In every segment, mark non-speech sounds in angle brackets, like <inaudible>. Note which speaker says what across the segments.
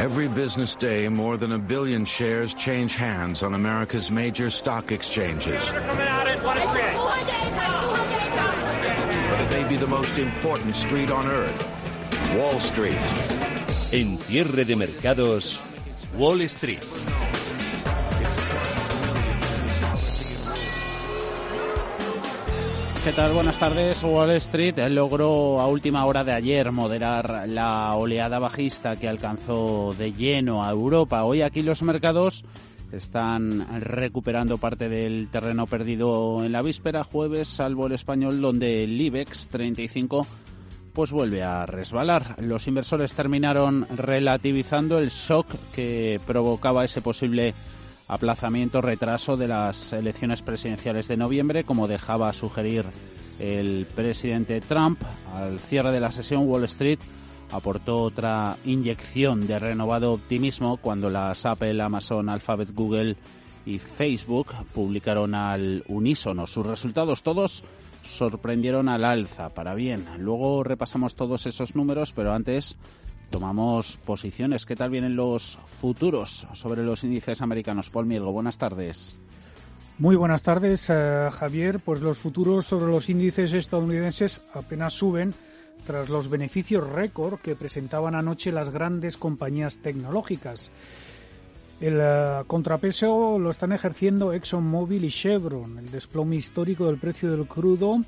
Speaker 1: Every business day, more than a billion shares change hands on America's major stock exchanges. It may be the most important street on earth, Wall Street.
Speaker 2: En cierre de mercados, Wall Street.
Speaker 3: ¿Qué tal? Buenas tardes. Wall Street logró a última hora de ayer moderar la oleada bajista que alcanzó de lleno a Europa. Hoy aquí los mercados están recuperando parte del terreno perdido en la víspera jueves, salvo el español, donde el IBEX 35 pues vuelve a resbalar. Los inversores terminaron relativizando el shock que provocaba ese posible aplazamiento, retraso de las elecciones presidenciales de noviembre, como dejaba sugerir el presidente Trump. Al cierre de la sesión, Wall Street aportó otra inyección de renovado optimismo cuando las Apple, Amazon, Alphabet, Google y Facebook publicaron al unísono sus resultados. Todos sorprendieron al alza, para bien. Luego repasamos todos esos números, pero antes tomamos posiciones. ¿Qué tal vienen los futuros sobre los índices americanos? Paul Mielgo, buenas tardes.
Speaker 4: Muy buenas tardes, eh, Javier. Pues los futuros sobre los índices estadounidenses apenas suben tras los beneficios récord que presentaban anoche las grandes compañías tecnológicas. El eh, contrapeso lo están ejerciendo ExxonMobil y Chevron. El desplome histórico del precio del crudo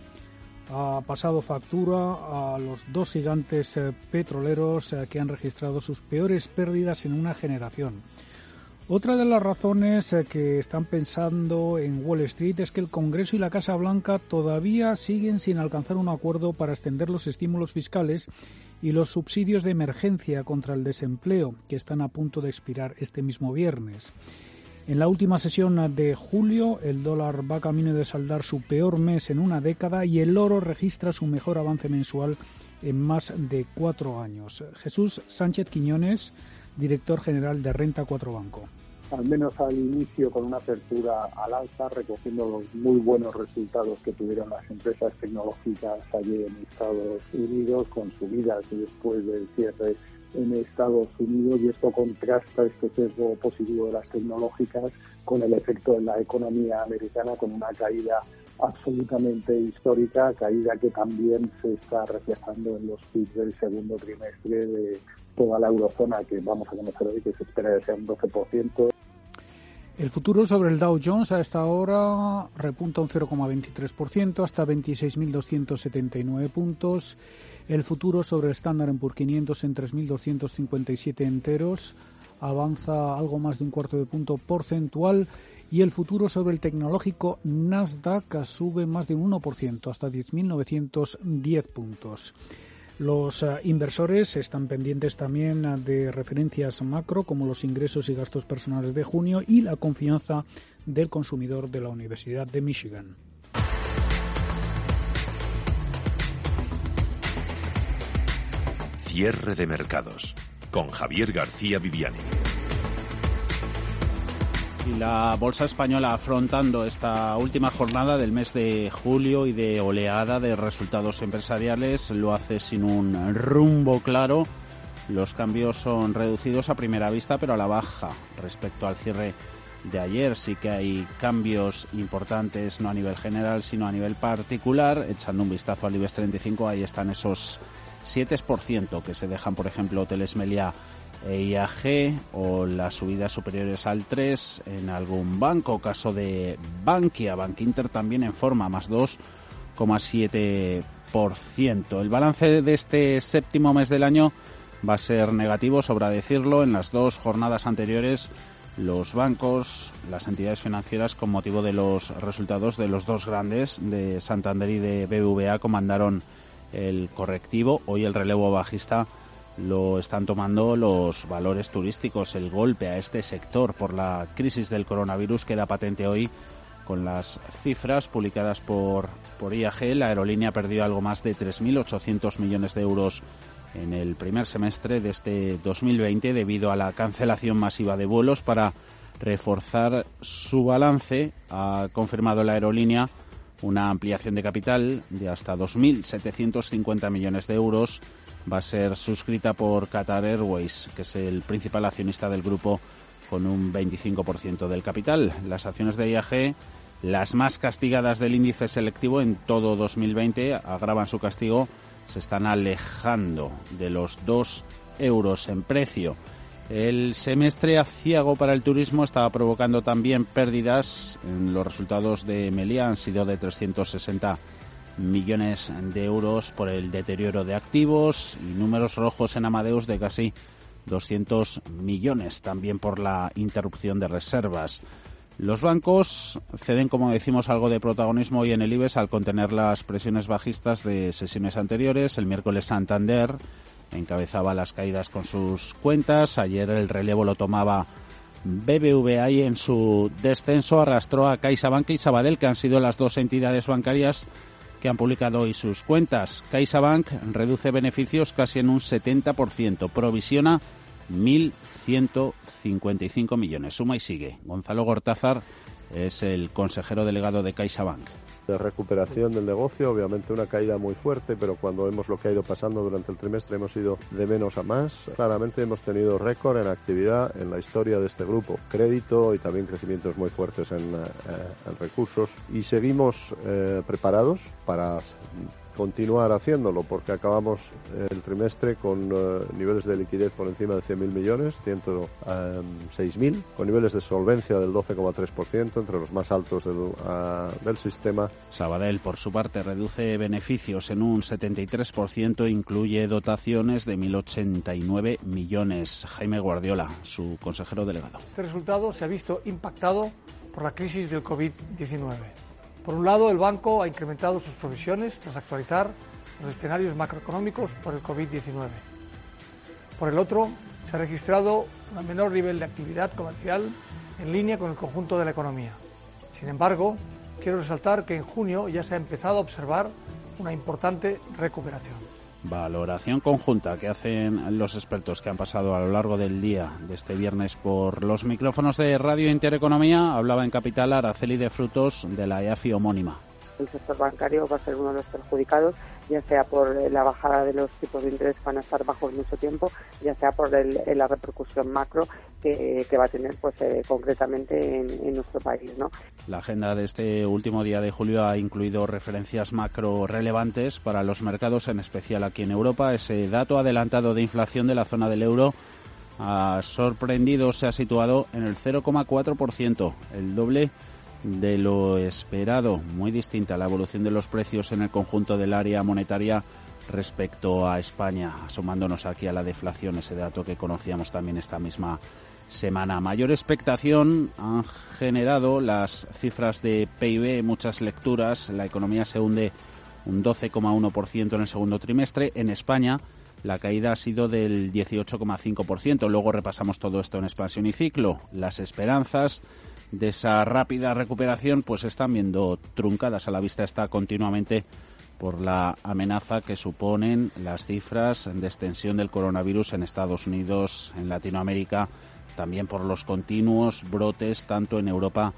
Speaker 4: ha pasado factura a los dos gigantes eh, petroleros eh, que han registrado sus peores pérdidas en una generación. Otra de las razones eh, que están pensando en Wall Street es que el Congreso y la Casa Blanca todavía siguen sin alcanzar un acuerdo para extender los estímulos fiscales y los subsidios de emergencia contra el desempleo que están a punto de expirar este mismo viernes. En la última sesión de julio, el dólar va camino de saldar su peor mes en una década y el oro registra su mejor avance mensual en más de cuatro años. Jesús Sánchez Quiñones, director general de Renta 4 Banco.
Speaker 5: Al menos al inicio con una apertura al alza, recogiendo los muy buenos resultados que tuvieron las empresas tecnológicas allí en Estados Unidos, con subidas después del cierre en Estados Unidos y esto contrasta este sesgo positivo de las tecnológicas con el efecto en la economía americana con una caída absolutamente histórica, caída que también se está reflejando en los PIB del segundo trimestre de toda la eurozona que vamos a conocer hoy, que se espera que sea un 12%.
Speaker 4: El futuro sobre el Dow Jones a esta hora repunta un 0,23% hasta 26.279 puntos. El futuro sobre el Standard Poor's 500 en 3.257 enteros avanza algo más de un cuarto de punto porcentual y el futuro sobre el tecnológico Nasdaq sube más de un 1% hasta 10.910 puntos. Los uh, inversores están pendientes también de referencias macro como los ingresos y gastos personales de junio y la confianza del consumidor de la Universidad de Michigan.
Speaker 2: Cierre de mercados con Javier García Viviani.
Speaker 3: Y la bolsa española afrontando esta última jornada del mes de julio y de oleada de resultados empresariales lo hace sin un rumbo claro. Los cambios son reducidos a primera vista, pero a la baja respecto al cierre de ayer. Sí que hay cambios importantes, no a nivel general, sino a nivel particular. Echando un vistazo al IBEX 35, ahí están esos 7% que se dejan, por ejemplo, Hoteles Meliá e IAG o las subidas superiores al 3 en algún banco, caso de Bankia, Bank Inter también en forma, más 2,7%. El balance de este séptimo mes del año va a ser negativo, sobra decirlo, en las dos jornadas anteriores los bancos, las entidades financieras, con motivo de los resultados de los dos grandes, de Santander y de BBVA, comandaron el correctivo. Hoy el relevo bajista lo están tomando los valores turísticos. El golpe a este sector por la crisis del coronavirus queda patente hoy con las cifras publicadas por, por IAG. La aerolínea perdió algo más de 3.800 millones de euros en el primer semestre de este 2020 debido a la cancelación masiva de vuelos para reforzar su balance. Ha confirmado la aerolínea una ampliación de capital de hasta 2.750 millones de euros va a ser suscrita por Qatar Airways, que es el principal accionista del grupo con un 25% del capital. Las acciones de IAG, las más castigadas del índice selectivo en todo 2020, agravan su castigo, se están alejando de los 2 euros en precio. El semestre aciago para el turismo estaba provocando también pérdidas. Los resultados de Meliá han sido de 360 millones de euros por el deterioro de activos y números rojos en Amadeus de casi 200 millones también por la interrupción de reservas. Los bancos ceden, como decimos, algo de protagonismo hoy en el IBEX al contener las presiones bajistas de sesiones anteriores. El miércoles Santander encabezaba las caídas con sus cuentas. Ayer el relevo lo tomaba BBVA y en su descenso arrastró a CaixaBank y Sabadell, que han sido las dos entidades bancarias que han publicado hoy sus cuentas. CaixaBank reduce beneficios casi en un 70%, provisiona 1.155 millones. Suma y sigue. Gonzalo Gortázar es el consejero delegado de CaixaBank
Speaker 6: de recuperación del negocio, obviamente una caída muy fuerte, pero cuando vemos lo que ha ido pasando durante el trimestre hemos ido de menos a más. Claramente hemos tenido récord en actividad en la historia de este grupo, crédito y también crecimientos muy fuertes en, eh, recursos. Y seguimos eh, preparados para continuar haciéndolo porque acabamos el trimestre con eh, niveles de liquidez por encima de 100.000 millones, 106.000, con niveles de solvencia del 12,3%, entre los más altos del, ah, del sistema.
Speaker 3: Sabadell, por su parte, reduce beneficios en un 73%, incluye dotaciones de 1.089 millones. Jaime Guardiola, su consejero delegado.
Speaker 7: Este resultado se ha visto impactado por la crisis del COVID-19 por un lado, el banco ha incrementado sus provisiones tras actualizar los escenarios macroeconómicos por el COVID-19. Por el otro, se ha registrado un menor nivel de actividad comercial en línea con el conjunto de la economía. Sin embargo, quiero resaltar que en junio ya se ha empezado a observar una importante recuperación.
Speaker 3: Valoración conjunta que hacen los expertos que han pasado a lo largo del día de este viernes por los micrófonos de Radio Intereconomía. Hablaba en Capital Araceli de Frutos de la EAFI homónima.
Speaker 8: El sector bancario va a ser uno de los perjudicados ya sea por la bajada de los tipos de interés que van a estar bajos mucho tiempo, ya sea por la repercusión macro que, va a tener pues eh, concretamente en, nuestro país. ¿no?
Speaker 3: La agenda de este último día de julio ha incluido referencias macro relevantes para los mercados, en especial aquí en Europa. Ese dato adelantado de inflación de la zona del euro ha sorprendido, se ha situado en el 0,4%, el doble de lo esperado. Muy distinta la evolución de los precios en el conjunto del área monetaria respecto a España, asomándonos aquí a la deflación, ese dato que conocíamos también esta misma semana. Mayor expectación han generado las cifras de PIB, muchas lecturas. La economía se hunde un 12,1% en el segundo trimestre. En España la caída ha sido del 18,5%. Luego repasamos todo esto en expansión y ciclo. Las esperanzas de esa rápida recuperación pues están viendo truncadas. A la vista está continuamente por la amenaza que suponen las cifras de extensión del coronavirus en Estados Unidos, en Latinoamérica, también por los continuos brotes tanto en Europa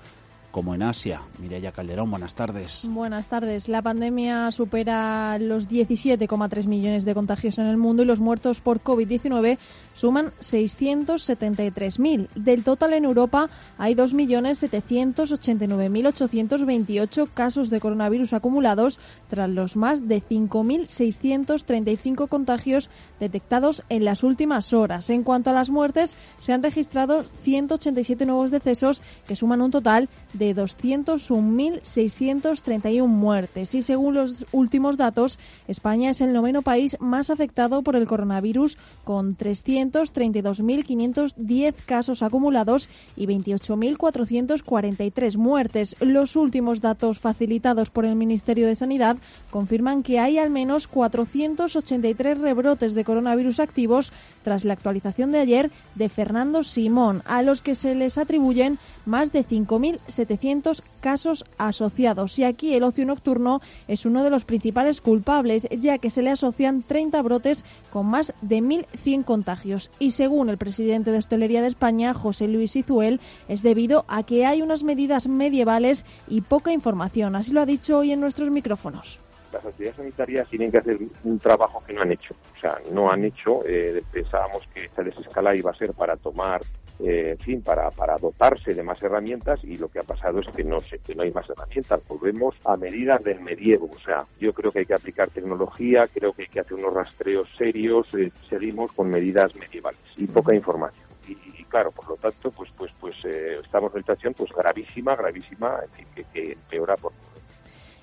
Speaker 3: como en Asia. Mireya Calderón, buenas tardes.
Speaker 9: Buenas tardes. La pandemia supera los 17,3 millones de contagios en el mundo y los muertos por COVID-19 suman 673.000. Del total en Europa hay 2.789.828 casos de coronavirus acumulados tras los más de 5.635 contagios detectados en las últimas horas. En cuanto a las muertes, se han registrado 187 nuevos decesos que suman un total de de 201.631 muertes. Y según los últimos datos, España es el noveno país más afectado por el coronavirus, con 332.510 casos acumulados y 28.443 muertes. Los últimos datos facilitados por el Ministerio de Sanidad confirman que hay al menos 483 rebrotes de coronavirus activos tras la actualización de ayer de Fernando Simón, a los que se les atribuyen más de 5.700 casos asociados. Y aquí el ocio nocturno es uno de los principales culpables, ya que se le asocian 30 brotes con más de 1.100 contagios. Y según el presidente de Hostelería de España, José Luis Izuel, es debido a que hay unas medidas medievales y poca información. Así lo ha dicho hoy en nuestros micrófonos
Speaker 10: las autoridades sanitarias tienen que hacer un trabajo que no han hecho. O sea, no han hecho, eh, pensábamos que esta desescalada iba a ser para tomar, eh, en fin, para, para dotarse de más herramientas y lo que ha pasado es que no, sé, que no hay más herramientas. Volvemos a medidas del medievo. O sea, yo creo que hay que aplicar tecnología, creo que hay que hacer unos rastreos serios, eh, seguimos con medidas medievales y poca información. Y, claro, por lo tanto, pues pues pues estamos en una situación pues gravísima, gravísima, en fin, que, que empeora por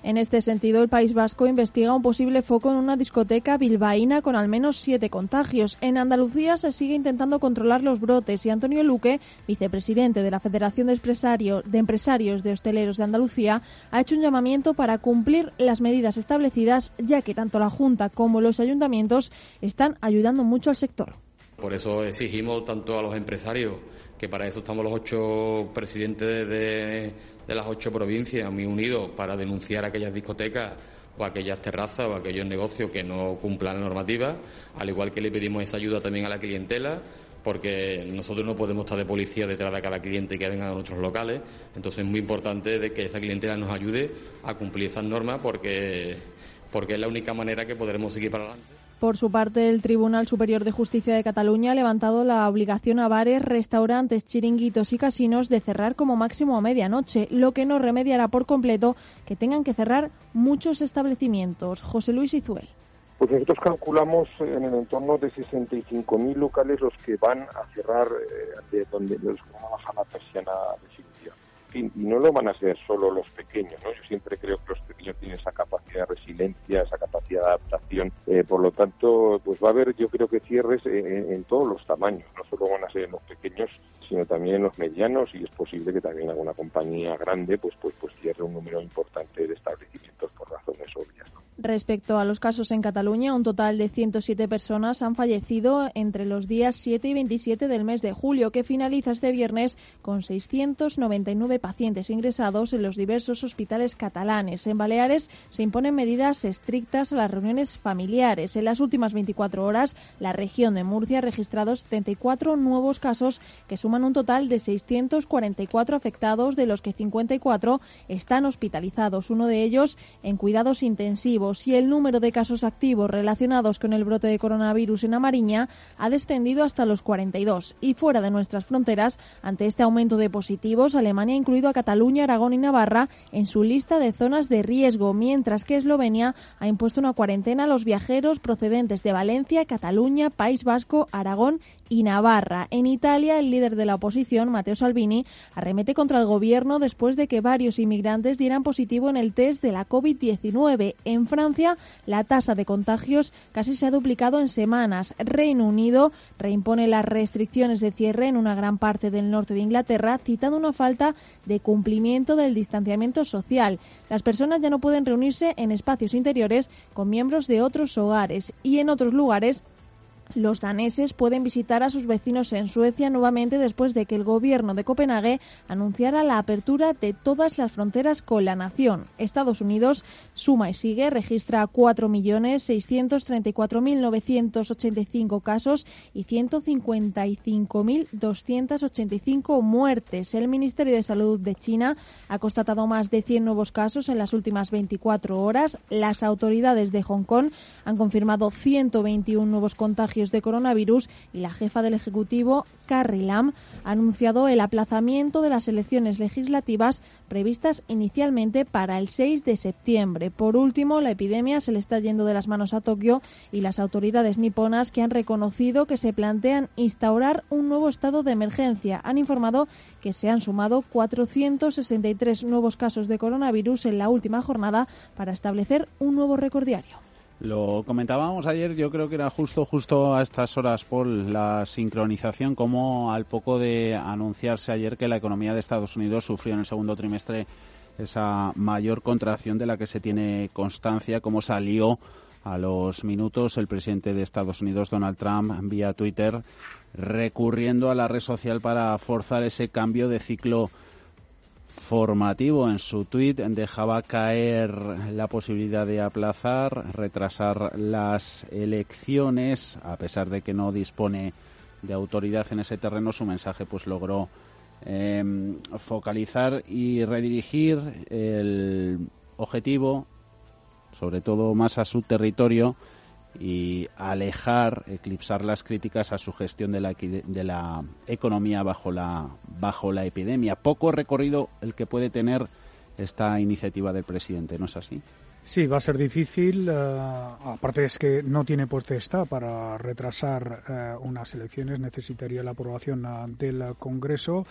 Speaker 9: en este sentido, el País Vasco investiga un posible foco en una discoteca bilbaína con al menos siete contagios. En Andalucía se sigue intentando controlar los brotes y Antonio Luque, vicepresidente de la Federación de, de Empresarios de Hosteleros de Andalucía, ha hecho un llamamiento para cumplir las medidas establecidas, ya que tanto la Junta como los ayuntamientos están ayudando mucho al sector.
Speaker 11: Por eso exigimos tanto a los empresarios, que para eso estamos los ocho presidentes de las ocho provincias muy unidos para denunciar aquellas discotecas o aquellas terrazas o aquellos negocios que no cumplan la normativa, al igual que le pedimos esa ayuda también a la clientela, porque nosotros no podemos estar de policía detrás de cada cliente que venga a nuestros locales, entonces es muy importante que esa clientela nos ayude a cumplir esas normas porque, porque es la única manera que podremos seguir para adelante.
Speaker 9: Por su parte, el Tribunal Superior de Justicia de Cataluña ha levantado la obligación a bares, restaurantes, chiringuitos y casinos de cerrar como máximo a medianoche, lo que no remediará por completo que tengan que cerrar muchos establecimientos. José Luis Izuel.
Speaker 10: Pues nosotros calculamos en el entorno de 65.000 locales los que van a cerrar, eh, de donde los que van a bajar la persiana y no lo van a ser solo los pequeños, ¿no? Yo siempre creo que los pequeños tienen esa capacidad de resiliencia, esa capacidad de adaptación, eh, por lo tanto, pues va a haber, yo creo que cierres en, todos los tamaños, no solo van a ser en los pequeños, sino también en los medianos y es posible que también alguna compañía grande, pues, pues, pues cierre un número importante de establecimientos por razones obvias.
Speaker 9: Respecto a los casos en Cataluña, un total de 107 personas han fallecido entre los días 7 y 27 del mes de julio, que finaliza este viernes con 699 pacientes ingresados en los diversos hospitales catalanes. En Baleares se imponen medidas estrictas a las reuniones familiares. En las últimas 24 horas, la región de Murcia ha registrado 74 nuevos casos que suman un total de 644 afectados, de los que 54 están hospitalizados, uno de ellos en cuidados intensivos y el número de casos activos relacionados con el brote de coronavirus en Amariña ha descendido hasta los 42. Y fuera de nuestras fronteras, ante este aumento de positivos, Alemania ha a Cataluña, Aragón y Navarra en su lista de zonas de riesgo, mientras que Eslovenia ha impuesto una cuarentena a los viajeros procedentes de Valencia, Cataluña, País Vasco, Aragón y Navarra. En Italia, el líder de la oposición, Matteo Salvini, arremete contra el gobierno después de que varios inmigrantes dieran positivo en el test de la COVID-19. En Francia, la tasa de contagios casi se ha duplicado en semanas. Reino Unido reimpone las restricciones de cierre en una gran parte del norte de Inglaterra, citando una falta de cumplimiento del distanciamiento social. Las personas ya no pueden reunirse en espacios interiores con miembros de otros hogares y en otros lugares los daneses pueden visitar a sus vecinos en Suecia nuevamente después de que el gobierno de Copenhague anunciara la apertura de todas las fronteras con la nación. Estados Unidos suma y sigue, registra 4.634.985 casos y 155.285 muertes. El Ministerio de Salud de China ha constatado más de 100 nuevos casos en las últimas 24 horas. Las autoridades de Hong Kong han confirmado 121 nuevos contagios de coronavirus y la jefa del Ejecutivo, Carrie Lam, ha anunciado el aplazamiento de las elecciones legislativas previstas inicialmente para el 6 de septiembre. Por último, la epidemia se le está yendo de las manos a Tokio y las autoridades niponas que han reconocido que se plantean instaurar un nuevo estado de emergencia han informado que se han sumado 463 nuevos casos de coronavirus en la última jornada para establecer un nuevo récord diario.
Speaker 3: Lo comentábamos ayer, yo creo que era justo, justo a estas horas, por la sincronización, como al poco de anunciarse ayer que la economía de Estados Unidos sufrió en el segundo trimestre esa mayor contracción de la que se tiene constancia, como salió a los minutos el presidente de Estados Unidos, Donald Trump, vía Twitter, recurriendo a la red social para forzar ese cambio de ciclo formativo. En su tuit dejaba caer la posibilidad de aplazar, retrasar las elecciones, a pesar de que no dispone de autoridad en ese terreno, su mensaje pues logró em, focalizar y redirigir el objetivo sobre todo más a su territorio y alejar, eclipsar las críticas a su gestión de la, de la economía bajo la, bajo la epidemia. Poco recorrido el que puede tener esta iniciativa del presidente, ¿no es así?
Speaker 4: Sí, va a ser difícil. Eh, aparte es que no tiene potestad para retrasar eh, unas elecciones, necesitaría la aprobación uh, del Congreso.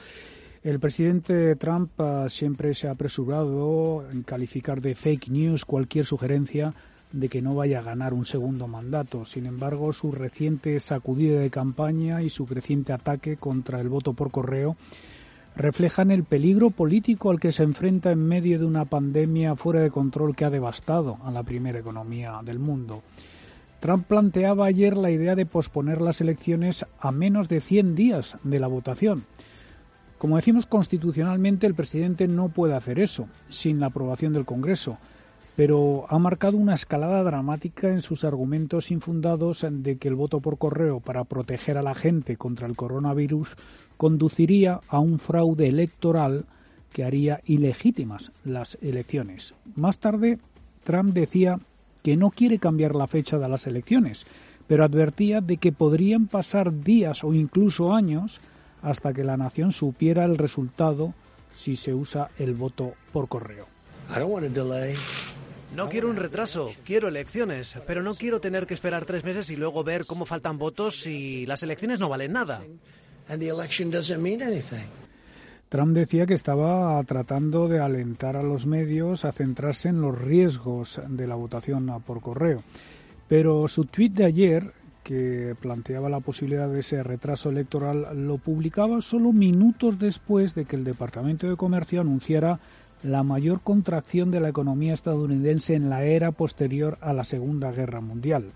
Speaker 4: El presidente Trump uh, siempre se ha apresurado en calificar de fake news cualquier sugerencia de que no vaya a ganar un segundo mandato. Sin embargo, su reciente sacudida de campaña y su creciente ataque contra el voto por correo reflejan el peligro político al que se enfrenta en medio de una pandemia fuera de control que ha devastado a la primera economía del mundo. Trump planteaba ayer la idea de posponer las elecciones a menos de 100 días de la votación. Como decimos constitucionalmente, el presidente no puede hacer eso sin la aprobación del Congreso, pero ha marcado una escalada dramática en sus argumentos infundados de que el voto por correo para proteger a la gente contra el coronavirus conduciría a un fraude electoral que haría ilegítimas las elecciones. Más tarde, Trump decía que no quiere cambiar la fecha de las elecciones, pero advertía de que podrían pasar días o incluso años hasta que la nación supiera el resultado si se usa el voto por correo.
Speaker 12: No quiero un retraso, quiero elecciones, pero no quiero tener que esperar tres meses y luego ver cómo faltan votos y las elecciones no valen nada.
Speaker 4: Trump decía que estaba tratando de alentar a los medios a centrarse en los riesgos de la votación por correo. Pero su tuit de ayer, que planteaba la posibilidad de ese retraso electoral, lo publicaba solo minutos después de que el Departamento de Comercio anunciara la mayor contracción de la economía estadounidense en la era posterior a la Segunda Guerra Mundial.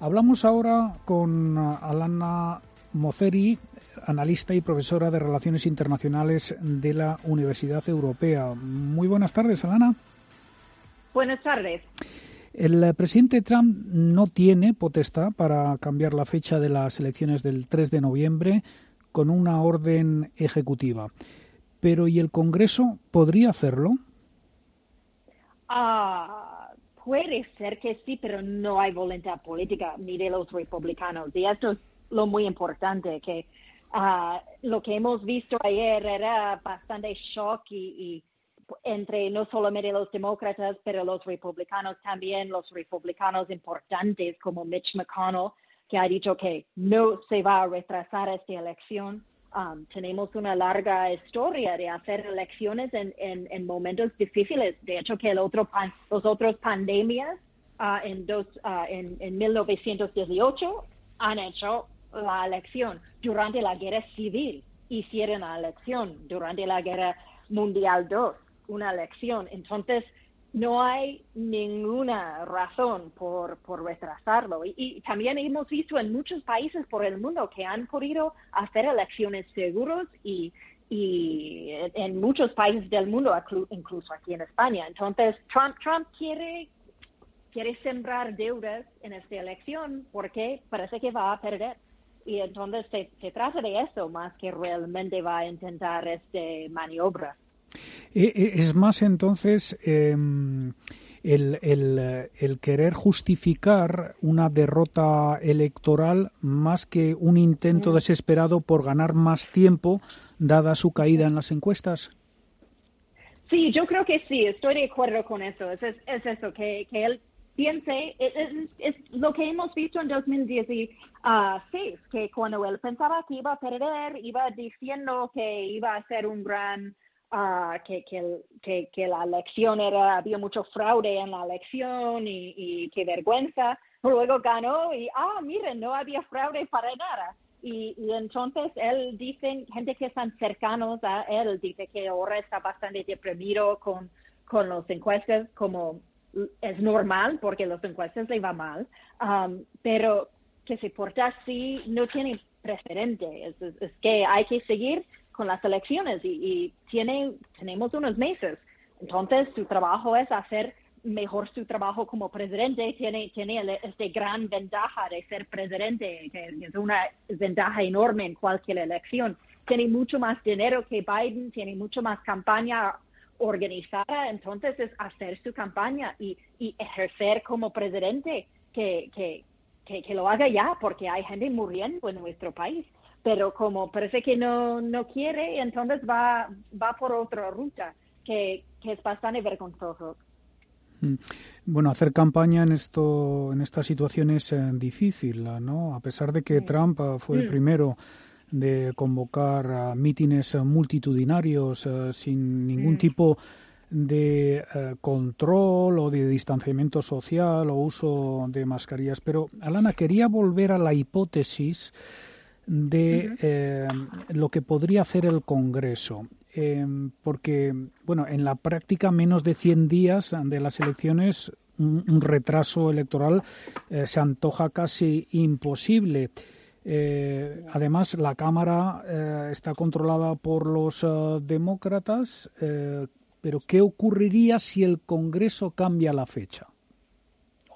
Speaker 4: Hablamos ahora con Alana Moceri, analista y profesora de Relaciones Internacionales de la Universidad Europea. Muy buenas tardes, Alana.
Speaker 13: Buenas tardes.
Speaker 4: El presidente Trump no tiene potestad para cambiar la fecha de las elecciones del 3 de noviembre con una orden ejecutiva. Pero ¿y el Congreso podría hacerlo?
Speaker 13: Ah, puede ser que sí, pero no hay voluntad política ni de los republicanos. Y esto es lo muy importante, que uh, lo que hemos visto ayer era bastante shock y, entre no solamente los demócratas, pero los republicanos también, los republicanos importantes como Mitch McConnell, que ha dicho que no se va a retrasar esta elección. Um, tenemos una larga historia de hacer elecciones en, en, en, momentos difíciles. De hecho, que el otro los otros pandemias uh, en, dos, uh, en, en 1918 han hecho la elección durante la guerra civil, hicieron la elección durante la guerra mundial 2, una elección. Entonces, no hay ninguna razón por, por retrasarlo. Y, también hemos visto en muchos países por el mundo que han podido hacer elecciones seguros y, y en muchos países del mundo, incluso aquí en España. Entonces, Trump, Trump quiere, quiere sembrar deudas en esta elección porque parece que va a perder y entonces se, trata de eso más que realmente va a intentar este maniobra.
Speaker 4: Eh, eh, es más entonces em, el, el, querer justificar una derrota electoral más que un intento mm. desesperado por ganar más tiempo dada su caída en las encuestas.
Speaker 13: Sí, yo creo que sí, estoy de acuerdo con eso. Es, es, eso, que, que él piense, es, lo que hemos visto en 2016, que cuando él pensaba que iba a perder, iba diciendo que iba a ser un gran, uh, que, que, que, la elección era, había mucho fraude en la elección y, y qué vergüenza. Luego ganó y, ah, miren, no había fraude para nada. Y, y, entonces él dice, gente que están cercanos a él, dice que ahora está bastante deprimido con, con los encuestas, como es normal porque los encuestas le va mal, pero que se porta así no tiene precedente. Es, que hay que seguir con las elecciones y, y tiene, tenemos unos meses. Entonces, su trabajo es hacer mejor su trabajo como presidente. Tiene, tiene esta gran ventaja de ser presidente, que es una ventaja enorme en cualquier elección. Tiene mucho más dinero que Biden, tiene mucho más campaña organizada, entonces es hacer su campaña y, ejercer como presidente, que, que, que, lo haga ya, porque hay gente muriendo en nuestro país. Pero como parece que no, no quiere, entonces va, va por otra ruta, que, que es bastante vergonzoso.
Speaker 4: Mm. Bueno, hacer campaña en esto, en esta situación es eh, difícil, ¿no? A pesar de que Trump eh, fue el mm. primero de convocar mítines multitudinarios eh, sin ningún mm. tipo de control o de distanciamiento social o uso de mascarillas. Pero, Alana, quería volver a la hipótesis de lo que podría hacer el Congreso. Em, porque, bueno, en la práctica menos de 100 días de las elecciones, un, retraso electoral eh, se antoja casi imposible. Eh, además, la Cámara eh, está controlada por los demócratas, pero ¿qué ocurriría si el Congreso cambia la fecha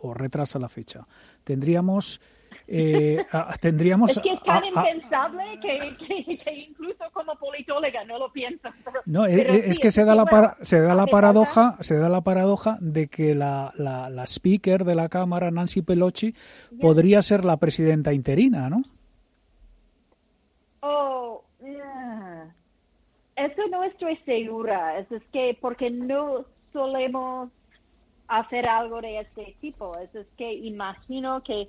Speaker 4: o retrasa la fecha? Tendríamos eh, tendríamos...
Speaker 13: Es que es tan impensable que, incluso como politóloga no lo pienso.
Speaker 4: no, es, que se da, la se da la paradoja se da la paradoja de que la, la, speaker de la Cámara, Nancy Pelosi, podría ser la presidenta interina, ¿no?
Speaker 13: Oh, eso no estoy segura. Es, es que porque no solemos hacer algo de este tipo. Es, es que imagino que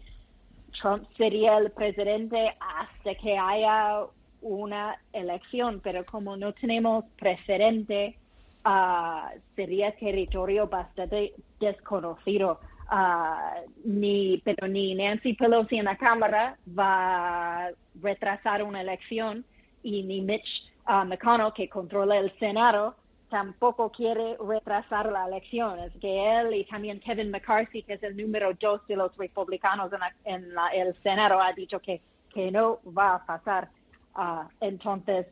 Speaker 13: Trump sería el presidente hasta que haya una elección, pero como no tenemos precedente, uh, sería territorio bastante desconocido. Uh, ni, pero ni Nancy Pelosi en la Cámara va a retrasar una elección y ni Mitch uh, McConnell, que controla el Senado, tampoco quiere retrasar la elección. Es que él y también Kevin McCarthy, que es el número dos de los republicanos en, el Senado, ha dicho que, que no va a pasar. Uh, entonces,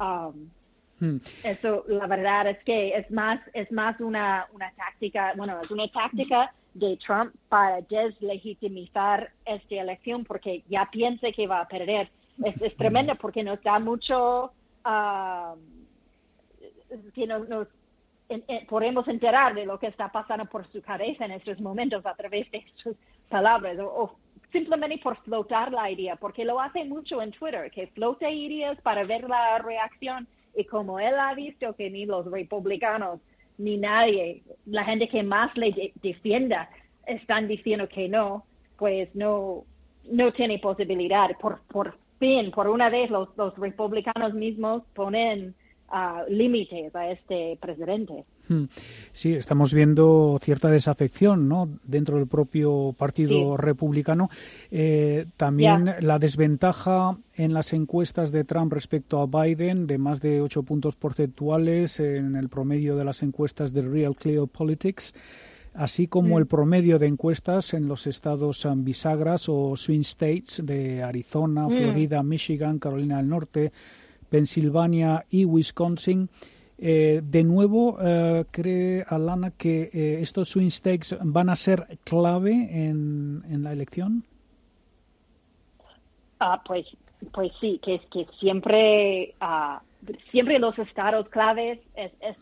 Speaker 13: um, hmm. eso, la verdad es que es más, es más una, una táctica, bueno, es una táctica de Trump para deslegitimizar esta elección porque ya piensa que va a perder. Es, es tremendo porque nos da mucho... Uh, que nos, podemos enterar de lo que está pasando por su cabeza en estos momentos a través de sus palabras o, simplemente por flotar la idea, porque lo hace mucho en Twitter, que flota ideas para ver la reacción y como él ha visto que ni los republicanos ni nadie, la gente que más le defienda, están diciendo que no, pues no, no tiene posibilidad. Por, por fin, por una vez, los republicanos mismos ponen límites a este presidente. Hmm.
Speaker 4: Sí, estamos viendo cierta desafección ¿no? dentro del propio Partido Republicano. Eh, también la desventaja en las encuestas de Trump respecto a Biden de más de ocho puntos porcentuales en el promedio de las encuestas de Real Clear Politics así como hmm. el promedio de encuestas en los estados bisagras o swing states de Arizona, hmm. Florida, Michigan, Carolina del Norte, Pensilvania y Wisconsin. Eh, de nuevo, eh, ¿cree Alana que eh, estos swing states van a ser clave en, en la elección?
Speaker 13: Ah, pues, pues sí, que que siempre, ah, siempre los estados claves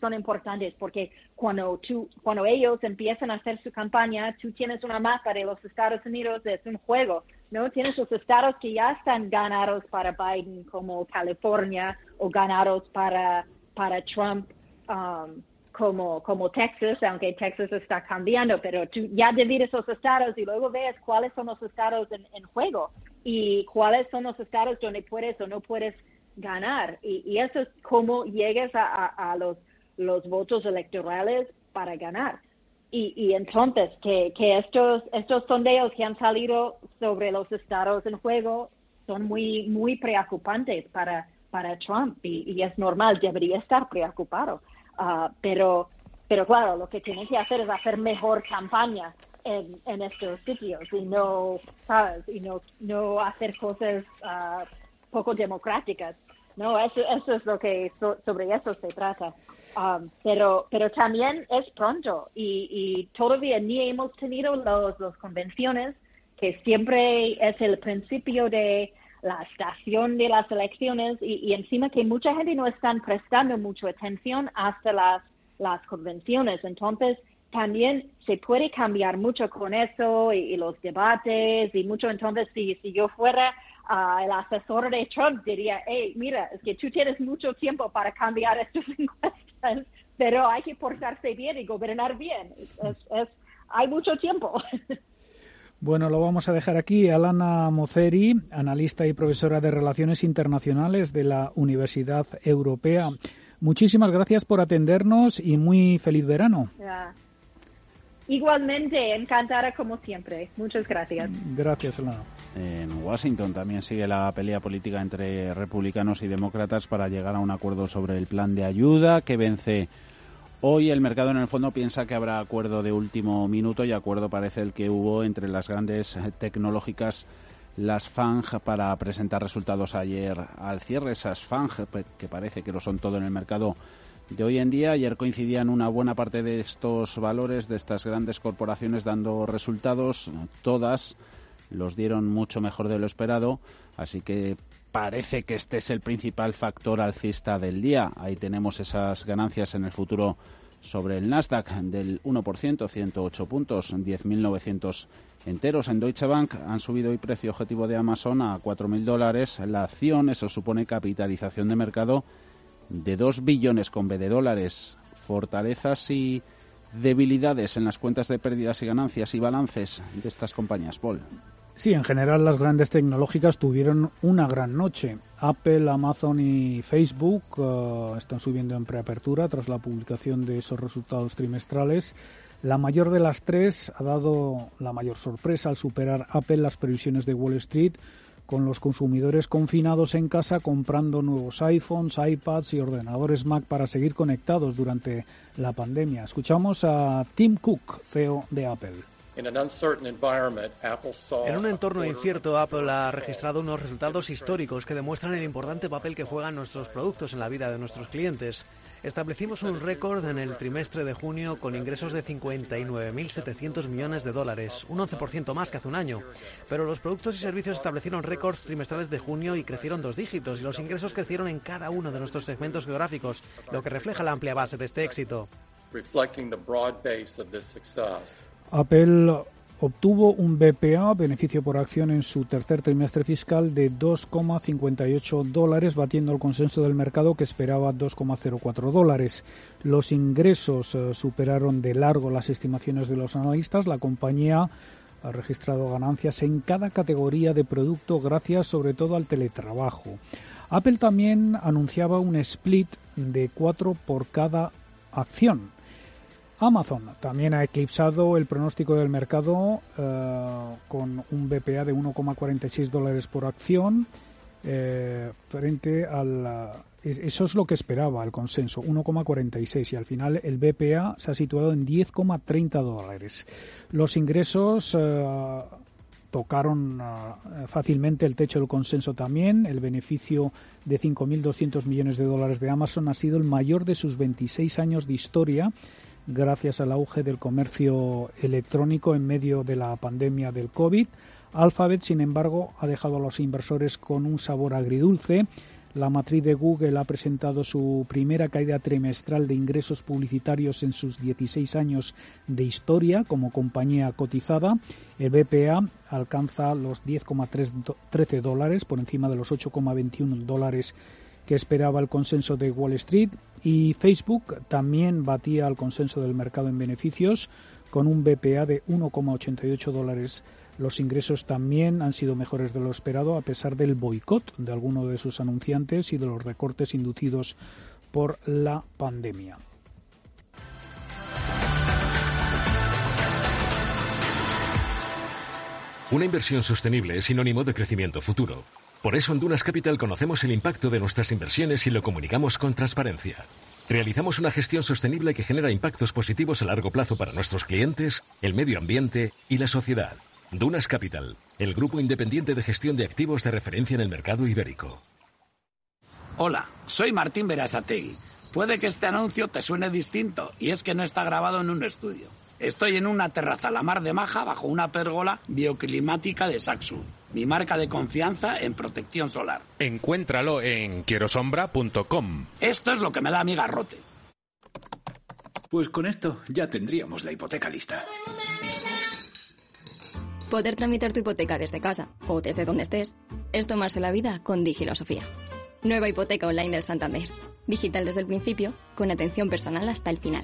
Speaker 13: son importantes porque cuando tú, cuando ellos empiezan a hacer su campaña, tú tienes una mapa de los Estados Unidos, es un juego ¿no? Tienes los estados que ya están ganados para Biden, como California, o ganados para, para Trump, um, como, como Texas, aunque Texas está cambiando, pero tú ya divides los estados y luego ves cuáles son los estados en, juego y cuáles son los estados donde puedes o no puedes ganar. Y, eso es cómo llegas a, los, los votos electorales para ganar. Y, entonces, que, estos, estos sondeos que han salido sobre los estados en juego son muy, muy preocupantes para, Trump y, es normal, debería estar preocupado. Ah, pero, pero claro, lo que tiene que hacer es hacer mejor campaña en, estos sitios y no, ¿sabes? Y no, no hacer cosas uh, poco democráticas. No, eso, eso es lo que, sobre eso se trata. Um, pero, pero también es pronto y, y todavía ni hemos tenido los, los convenciones, que siempre es el principio de la estación de las elecciones y, y, encima que mucha gente no están prestando mucha atención hasta las, las convenciones. Entonces, también se puede cambiar mucho con eso y, los debates y mucho. Entonces, si, si yo fuera el asesor de Trump, diría, hey, mira, es que tú tienes mucho tiempo para cambiar estas <laughs> encuestas, pero hay que portarse bien y gobernar bien. Es, hay mucho tiempo. <laughs>
Speaker 4: Bueno, lo vamos a dejar aquí. Alana Moceri, analista y profesora de Relaciones Internacionales de la Universidad Europea. Muchísimas gracias por atendernos y muy feliz verano.
Speaker 13: Igualmente, encantada como siempre. Muchas gracias.
Speaker 4: Gracias, Alana.
Speaker 3: En Washington también sigue la pelea política entre republicanos y demócratas para llegar a un acuerdo sobre el plan de ayuda que vence Hoy el mercado en el fondo piensa que habrá acuerdo de último minuto y acuerdo parece el que hubo entre las grandes tecnológicas las FANG para presentar resultados ayer al cierre. Esas FANG, que parece que lo son todo en el mercado de hoy en día, ayer coincidían una buena parte de estos valores de estas grandes corporaciones dando resultados. Todas los dieron mucho mejor de lo esperado, así que parece que este es el principal factor alcista del día. Ahí tenemos esas ganancias en el futuro sobre el Nasdaq del 1%, 108 puntos, 10.900 enteros. En Deutsche Bank han subido el precio objetivo de Amazon a 4.000 dólares. La acción, eso supone capitalización de mercado de 2 billones con B de dólares. Fortalezas y debilidades en las cuentas de pérdidas y ganancias y balances de estas compañías, Paul.
Speaker 4: Sí, en general las grandes tecnológicas tuvieron una gran noche. Apple, Amazon y Facebook eh, están subiendo en preapertura tras la publicación de esos resultados trimestrales. La mayor de las tres ha dado la mayor sorpresa al superar Apple las previsiones de Wall Street, con los consumidores confinados en casa comprando nuevos iPhones, iPads y ordenadores Mac para seguir conectados durante la pandemia. Escuchamos a Tim Cook, CEO de Apple.
Speaker 14: En un entorno incierto, Apple ha registrado unos resultados históricos que demuestran el importante papel que juegan nuestros productos en la vida de nuestros clientes. Establecimos un récord en el trimestre de junio con ingresos de 59.700 millones de dólares, un 11% más que hace un año. Pero los productos y servicios establecieron récords trimestrales de junio y crecieron dos dígitos, y los ingresos crecieron en cada uno de nuestros segmentos geográficos, lo que refleja la amplia base de este éxito.
Speaker 4: Apple obtuvo un BPA, beneficio por acción, en su tercer trimestre fiscal de 2,58 dólares, batiendo el consenso del mercado que esperaba 2,04 dólares. Los ingresos eh, superaron de largo las estimaciones de los analistas. La compañía ha registrado ganancias en cada categoría de producto gracias sobre todo al teletrabajo. Apple también anunciaba un split de 4 por cada acción. Amazon también ha eclipsado el pronóstico del mercado eh, con un BPA de 1,46 dólares por acción eh, frente al... Eso es lo que esperaba el consenso, 1,46 y al final el BPA se ha situado en 10,30 dólares. Los ingresos eh, tocaron fácilmente el techo del consenso también. El beneficio de 5.200 millones de dólares de Amazon ha sido el mayor de sus 26 años de historia gracias al auge del comercio electrónico en medio de la pandemia del COVID. Alphabet, sin embargo, ha dejado a los inversores con un sabor agridulce. La matriz de Google ha presentado su primera caída trimestral de ingresos publicitarios en sus 16 años de historia como compañía cotizada. El BPA alcanza los 10,13 dólares por encima de los 8,21 dólares que esperaba el consenso de Wall Street y Facebook también batía al consenso del mercado en beneficios con un BPA de 1,88 dólares. Los ingresos también han sido mejores de lo esperado a pesar del boicot de algunos de sus anunciantes y de los recortes inducidos por la pandemia.
Speaker 15: Una inversión sostenible es sinónimo de crecimiento futuro. Por eso en Dunas Capital conocemos el impacto de nuestras inversiones y lo comunicamos con transparencia. Realizamos una gestión sostenible que genera impactos positivos a largo plazo para nuestros clientes, el medio ambiente y la sociedad. Dunas Capital, el grupo independiente de gestión de activos de referencia en el mercado ibérico.
Speaker 16: Hola, soy Martín Berasategui. Puede que este anuncio te suene distinto y es que no está grabado en un estudio. Estoy en una terraza a la mar de Maja bajo una pérgola bioclimática de Saxu mi marca de confianza en protección solar.
Speaker 17: Encuéntralo en quierosombra.com.
Speaker 16: Esto es lo que me da mi garrote.
Speaker 17: Pues con esto ya tendríamos la hipoteca lista.
Speaker 18: Poder tramitar tu hipoteca desde casa o desde donde estés es tomarse la vida con Digilosofía. Nueva hipoteca online del Santander. Digital desde el principio, con atención personal hasta el final.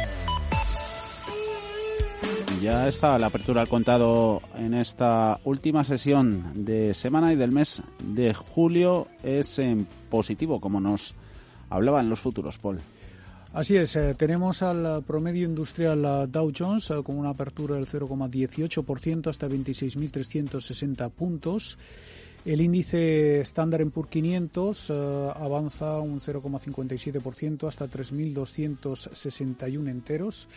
Speaker 3: Ya está la apertura al contado en esta última sesión de semana y del mes de julio es en positivo, como nos hablaban los futuros, Paul.
Speaker 4: Así es, eh, tenemos al promedio industrial eh, Dow Jones eh, con una apertura del 0,18% hasta 26.360 puntos. El índice Standard Poor's 500 avanza un 0,57% hasta 3.261 enteros.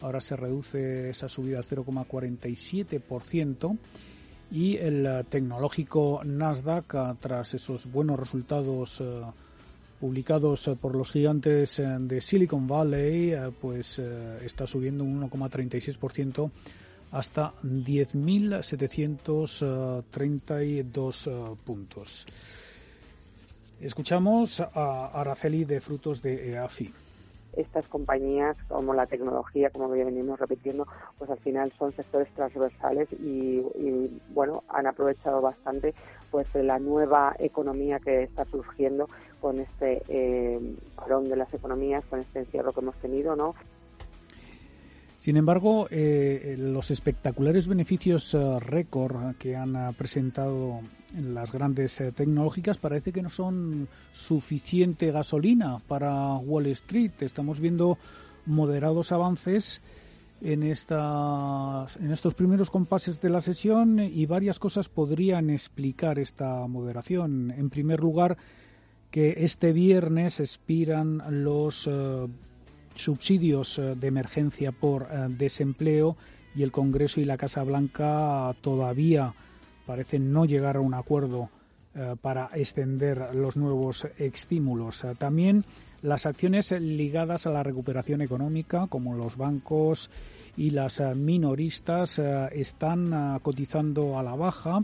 Speaker 4: Ahora se reduce esa subida al 0,47% y el eh, tecnológico Nasdaq, eh, tras esos buenos resultados eh, publicados por los gigantes de Silicon Valley, pues está subiendo un 1,36% hasta 10.732 puntos. Escuchamos a Araceli de Frutos de EAFI
Speaker 8: estas compañías, como la tecnología, como ya venimos repitiendo, pues al final son sectores transversales y, bueno, han aprovechado bastante pues la nueva economía que está surgiendo con este eh, parón de las economías, con este encierro que hemos tenido, ¿no?
Speaker 4: Sin embargo, eh, los espectaculares beneficios eh, récord que han eh, presentado las grandes tecnológicas parece que no son suficiente gasolina para Wall Street. Estamos viendo moderados avances en, estas, en estos primeros compases de la sesión y varias cosas podrían explicar esta moderación. En primer lugar, que este viernes expiran los subsidios eh, de emergencia por eh, desempleo y el Congreso y la Casa Blanca todavía parecen no llegar a un acuerdo eh, para extender los nuevos estímulos. También las acciones ligadas a la recuperación económica, como los bancos y las minoristas, están cotizando a la baja,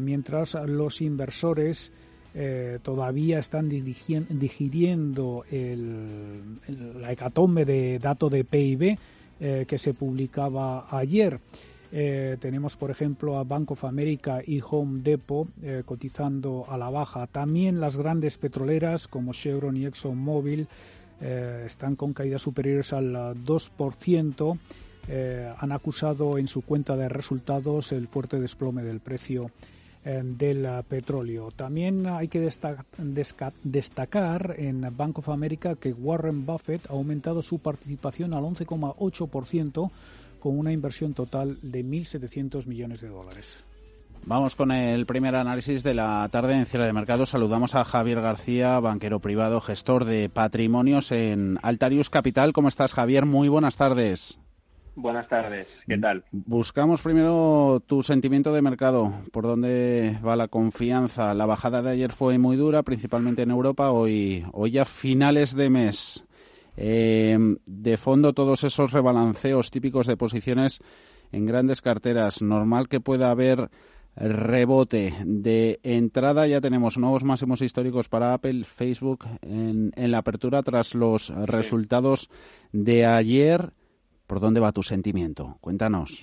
Speaker 4: mientras los inversores eh, todavía están digiriendo el, la hecatombe de dato de PIB eh, que se publicaba ayer. Eh, tenemos, por ejemplo, a Bank of America y Home Depot cotizando a la baja. También las grandes petroleras como Chevron y ExxonMobil están con caídas superiores al 2%. han acusado en su cuenta de resultados el fuerte desplome del precio del petróleo. También hay que destacar en Bank of America que Warren Buffett ha aumentado su participación al 11,8% con una inversión total de 1.700 millones de dólares.
Speaker 3: Vamos con el primer análisis de la tarde en cierre de mercado. Saludamos a Javier García, banquero privado, gestor de patrimonios en Altarius Capital. ¿Cómo estás, Javier? Muy buenas tardes.
Speaker 19: Buenas tardes, ¿qué tal?
Speaker 3: Buscamos primero tu sentimiento de mercado, por dónde va la confianza. La bajada de ayer fue muy dura, principalmente en Europa, hoy, hoy ya finales de mes. Eh, de fondo todos esos rebalanceos típicos de posiciones en grandes carteras. Normal que pueda haber rebote de entrada. Ya tenemos nuevos máximos históricos para Apple, Facebook en, en la apertura tras los resultados de ayer. ¿Por dónde va tu sentimiento? Cuéntanos.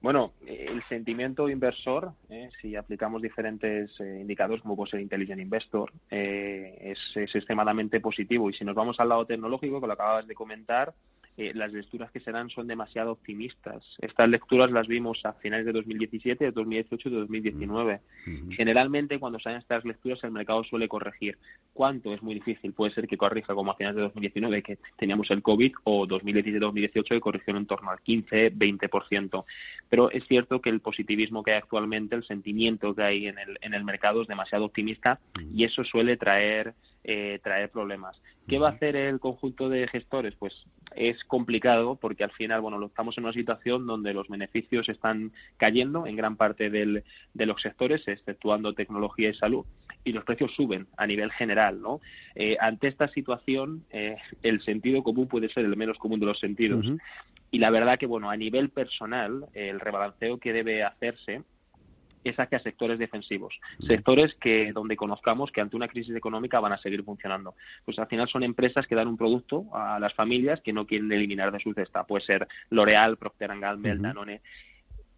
Speaker 19: Bueno, el sentimiento inversor, eh, si aplicamos diferentes eh, indicadores como puede ser Intelligent Investor, eh, es, es, extremadamente positivo. Y si nos vamos al lado tecnológico, que lo acabas de comentar, eh, las lecturas que se dan son demasiado optimistas. Estas lecturas las vimos a finales de 2017, de 2018 y de 2019. Generalmente, cuando salen estas lecturas, el mercado suele corregir. ¿Cuánto? Es muy difícil. Puede ser que corrija como a finales de 2019, que teníamos el COVID, o 2017-2018, que corrigió en torno al 15-20%. Pero es cierto que el positivismo que hay actualmente, el sentimiento que hay en el, en el mercado es demasiado optimista y eso suele traer eh, traer problemas. ¿Qué va a hacer el conjunto de gestores? Pues es complicado porque al final, bueno, estamos en una situación donde los beneficios están cayendo en gran parte del, de los sectores, exceptuando tecnología y salud, y los precios suben a nivel general, ¿no? Eh, ante esta situación, eh, el sentido común puede ser el menos común de los sentidos. Y la verdad que, bueno, a nivel personal, el rebalanceo que debe hacerse es hacia sectores defensivos, sectores que donde conozcamos que ante una crisis económica van a seguir funcionando. Pues al final son empresas que dan un producto a las familias que no quieren eliminar de su cesta. Puede ser L'Oreal, Procter Gamble, Danone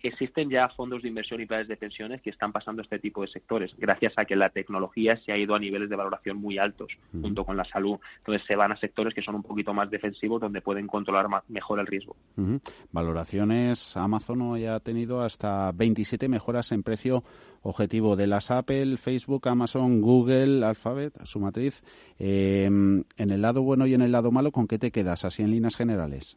Speaker 19: existen ya fondos de inversión y planes de pensiones que están pasando este tipo de sectores, gracias a que la tecnología se ha ido a niveles de valoración muy altos, junto con la salud. Entonces se van a sectores que son un poquito más defensivos, donde pueden controlar mejor el riesgo.
Speaker 3: Valoraciones, Amazon hoy ha tenido hasta 27 mejoras en precio objetivo de las Apple, Facebook, Amazon, Google, Alphabet, su matriz. Em, en el lado bueno y en el lado malo, ¿con qué te quedas así en líneas generales?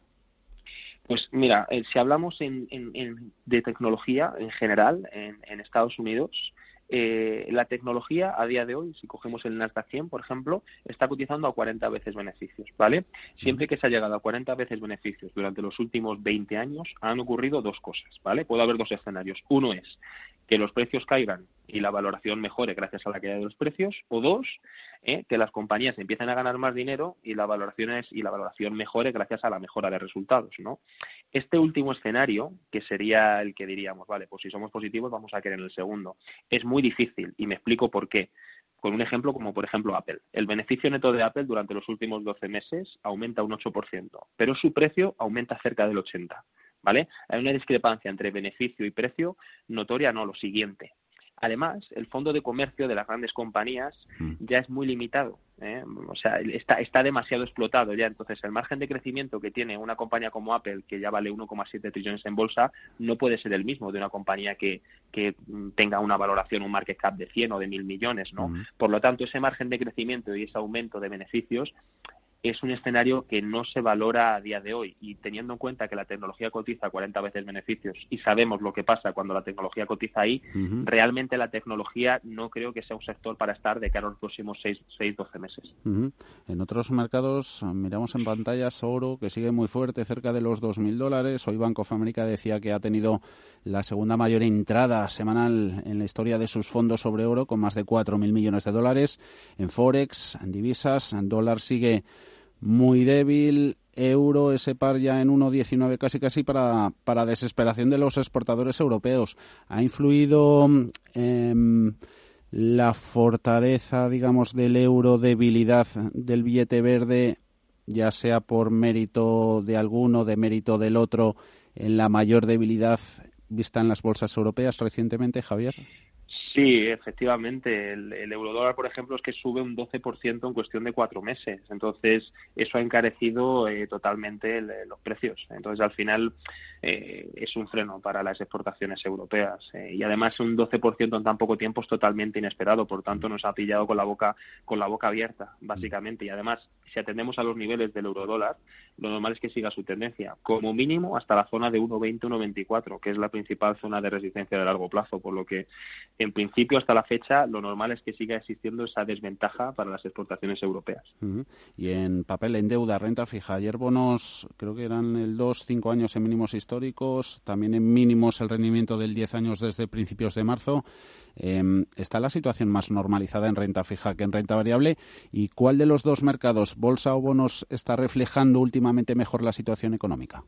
Speaker 19: Pues mira, eh, si hablamos de tecnología en general en, Estados Unidos, eh, la tecnología a día de hoy, si cogemos el Nasdaq 100, por ejemplo, está cotizando a 40 veces beneficios, ¿vale? Siempre que se ha llegado a 40 veces beneficios durante los últimos 20 años, han ocurrido dos cosas, ¿vale? Puede haber dos escenarios. Uno es que los precios caigan y la valoración mejore gracias a la caída de los precios, o dos, eh, que las compañías empiecen a ganar más dinero y la valoración es, y la valoración mejore gracias a la mejora de resultados, ¿no? Este último escenario, que sería el que diríamos, vale, pues si somos positivos vamos a querer en el segundo, es muy difícil y me explico por qué. Con un ejemplo como por ejemplo Apple. El beneficio neto de Apple durante los últimos 12 meses aumenta un 8%, pero su precio aumenta cerca del 80%. ¿Vale? Hay una discrepancia entre beneficio y precio notoria, no, lo siguiente. Además, el fondo de comercio de las grandes compañías mm. ya es muy limitado, ¿eh? o sea, está, está demasiado explotado ya. Entonces, el margen de crecimiento que tiene una compañía como Apple, que ya vale 1,7 trillones en bolsa, no puede ser el mismo de una compañía que, que tenga una valoración, un market cap de 100 o de 1.000 millones, ¿no? Mm. Por lo tanto, ese margen de crecimiento y ese aumento de beneficios es un escenario que no se valora a día de hoy y teniendo en cuenta que la tecnología cotiza 40 veces beneficios y sabemos lo que pasa cuando la tecnología cotiza ahí, realmente la tecnología no creo que sea un sector para estar de cara a los próximos 6-12 meses.
Speaker 3: En otros mercados miramos en pantallas oro que sigue muy fuerte, cerca de los 2.000 dólares. Hoy Bank of America decía que ha tenido la segunda mayor entrada semanal en la historia de sus fondos sobre oro con más de 4.000 millones de dólares. En Forex, en divisas, en dólar sigue muy débil, euro, ese par ya en 1,19 casi casi para, para desesperación de los exportadores europeos. ¿Ha influido eh, la fortaleza, digamos, del euro, debilidad del billete verde, ya sea por mérito de alguno, de mérito del otro, en la mayor debilidad vista en las bolsas europeas recientemente, Javier?
Speaker 19: Sí, efectivamente. El, el eurodólar, por ejemplo, es que sube un 12% en cuestión de cuatro meses. Entonces, eso ha encarecido eh, totalmente los precios. Entonces, al final, eh, es un freno para las exportaciones europeas. Eh, y además, un 12% en tan poco tiempo es totalmente inesperado. Por tanto, nos ha pillado con la boca, con la boca abierta, básicamente. Y además, si atendemos a los niveles del eurodólar, lo normal es que siga su tendencia, como mínimo hasta la zona de 1,20-1,24, que es la principal zona de resistencia de largo plazo, por lo que en principio hasta la fecha lo normal es que siga existiendo esa desventaja para las exportaciones europeas.
Speaker 3: Y en papel, en deuda, renta fija, ayer bonos creo que eran el 2, 5 años en mínimos históricos, también en mínimos el rendimiento del 10 años desde principios de marzo. Em, ¿Está la situación más normalizada en renta fija que en renta variable? ¿Y cuál de los dos mercados, bolsa o bonos, está reflejando últimamente mejor la situación económica?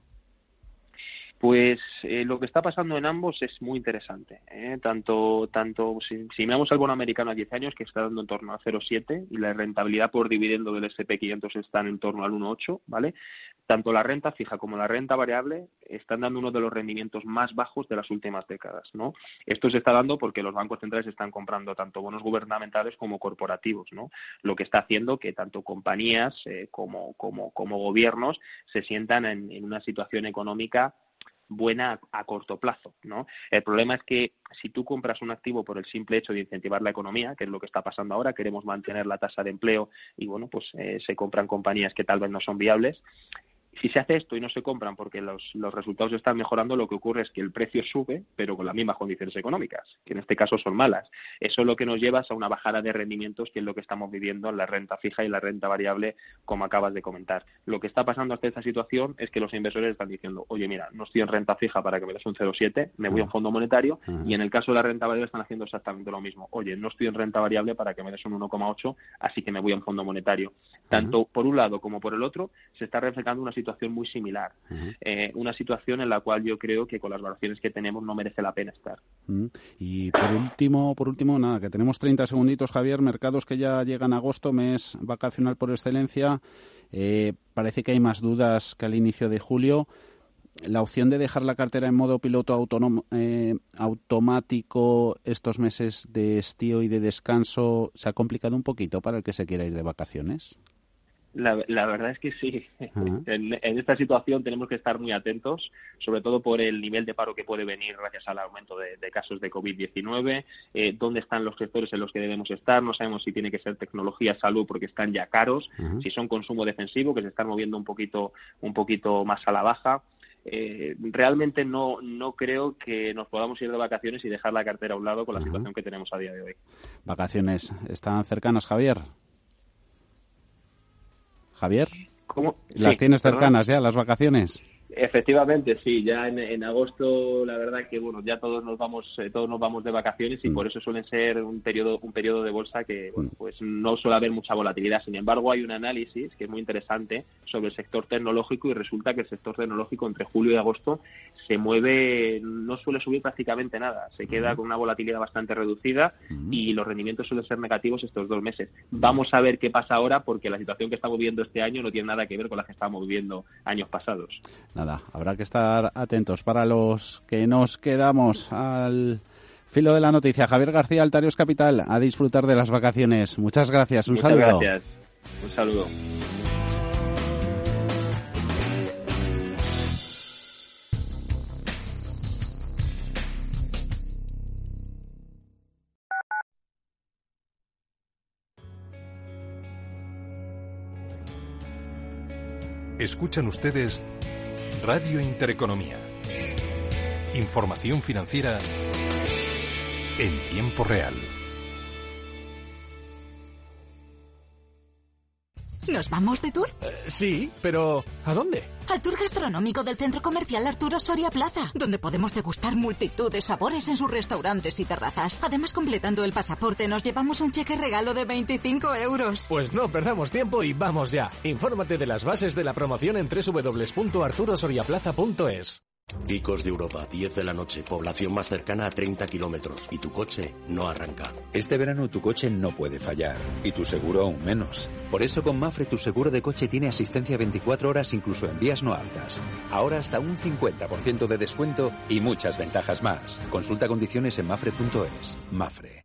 Speaker 19: Pues eh, lo que está pasando en ambos es muy interesante. ¿eh? Tanto, tanto si, miramos al bono americano a 10 años, que está dando en torno a 0,7 y la rentabilidad por dividendo del SP500 está en torno al 1,8, ¿vale? Tanto la renta fija como la renta variable están dando uno de los rendimientos más bajos de las últimas décadas, ¿no? Esto se está dando porque los bancos centrales están comprando tanto bonos gubernamentales como corporativos, ¿no? Lo que está haciendo que tanto compañías eh, como, como, como gobiernos se sientan en, en una situación económica buena a, corto plazo, ¿no? El problema es que si tú compras un activo por el simple hecho de incentivar la economía, que es lo que está pasando ahora, queremos mantener la tasa de empleo y bueno, pues eh, se compran compañías que tal vez no son viables, Si se hace esto y no se compran porque los, los resultados están mejorando, lo que ocurre es que el precio sube, pero con las mismas condiciones económicas, que en este caso son malas. Eso es lo que nos lleva a una bajada de rendimientos, que es lo que estamos viviendo en la renta fija y la renta variable, como acabas de comentar. Lo que está pasando hasta esta situación es que los inversores están diciendo, oye, mira, no estoy en renta fija para que me des un 0,7, me voy a un fondo monetario, y en el caso de la renta variable están haciendo exactamente lo mismo. Oye, no estoy en renta variable para que me des un 1,8, así que me voy a un fondo monetario. Tanto por un lado como por el otro, se está reflejando una situación muy similar. Eh, una situación en la cual yo creo que con las valoraciones que tenemos no merece la pena estar.
Speaker 3: Y por último, por último, nada, que tenemos 30 segunditos, Javier, mercados que ya llegan a agosto, mes vacacional por excelencia. Eh, parece que hay más dudas que al inicio de julio. La opción de dejar la cartera en modo piloto autónomo, eh, automático estos meses de estío y de descanso se ha complicado un poquito para el que se quiera ir de vacaciones.
Speaker 19: La, la, verdad es que sí. <laughs> En, esta situación tenemos que estar muy atentos, sobre todo por el nivel de paro que puede venir gracias al aumento de, casos de COVID-19, eh, dónde están los sectores en los que debemos estar. No sabemos si tiene que ser tecnología, salud, porque están ya caros, si son consumo defensivo, que se están moviendo un poquito, un poquito más a la baja. Eh, realmente no, no creo que nos podamos ir de vacaciones y dejar la cartera a un lado con la situación que tenemos a día de hoy.
Speaker 3: Vacaciones están cercanas, Javier. Javier.
Speaker 19: ¿Cómo?
Speaker 3: ¿Las tienes cercanas ya, las vacaciones?
Speaker 19: Efectivamente, sí. Ya en, agosto, la verdad que bueno, ya todos nos vamos, eh, todos nos vamos de vacaciones y mm. por eso suelen ser un periodo, un periodo de bolsa que bueno, mm. pues no suele haber mucha volatilidad. Sin embargo, hay un análisis que es muy interesante sobre el sector tecnológico y resulta que el sector tecnológico entre julio y agosto se mueve, no suele subir prácticamente nada. Se queda mm. con una volatilidad bastante reducida y los rendimientos suelen ser negativos estos dos meses. Vamos a ver qué pasa ahora porque la situación que estamos viviendo este año no tiene nada que ver con la que estábamos viviendo años pasados
Speaker 3: nada, habrá que estar atentos para los que nos quedamos al filo de la noticia. Javier García, Altarios Capital, a disfrutar de las vacaciones. Muchas gracias, un
Speaker 19: Muchas
Speaker 3: saludo.
Speaker 19: Gracias. Un saludo.
Speaker 20: Escuchan ustedes Radio Intereconomía. Información financiera en tiempo real.
Speaker 21: ¿Nos vamos de tour?
Speaker 12: Eh, sí, pero ¿a dónde?
Speaker 21: Al tour gastronómico del Centro Comercial Arturo Soria Plaza, donde podemos degustar multitud de sabores en sus restaurantes y terrazas. Además, completando el pasaporte, nos llevamos un cheque regalo de 25 euros.
Speaker 12: Pues no perdamos tiempo y vamos ya. Infórmate de las bases de la promoción en www.arturosoriaplaza.es.
Speaker 22: Picos de Europa, 10 de la noche, población más cercana a 30 kilómetros y tu coche no arranca.
Speaker 23: Este verano tu coche no puede fallar y tu seguro aún menos. Por eso con Mafre tu seguro de coche tiene asistencia 24 horas incluso en vías no altas. Ahora hasta un 50% de descuento y muchas ventajas más. Consulta condiciones en mafre.es. Mafre.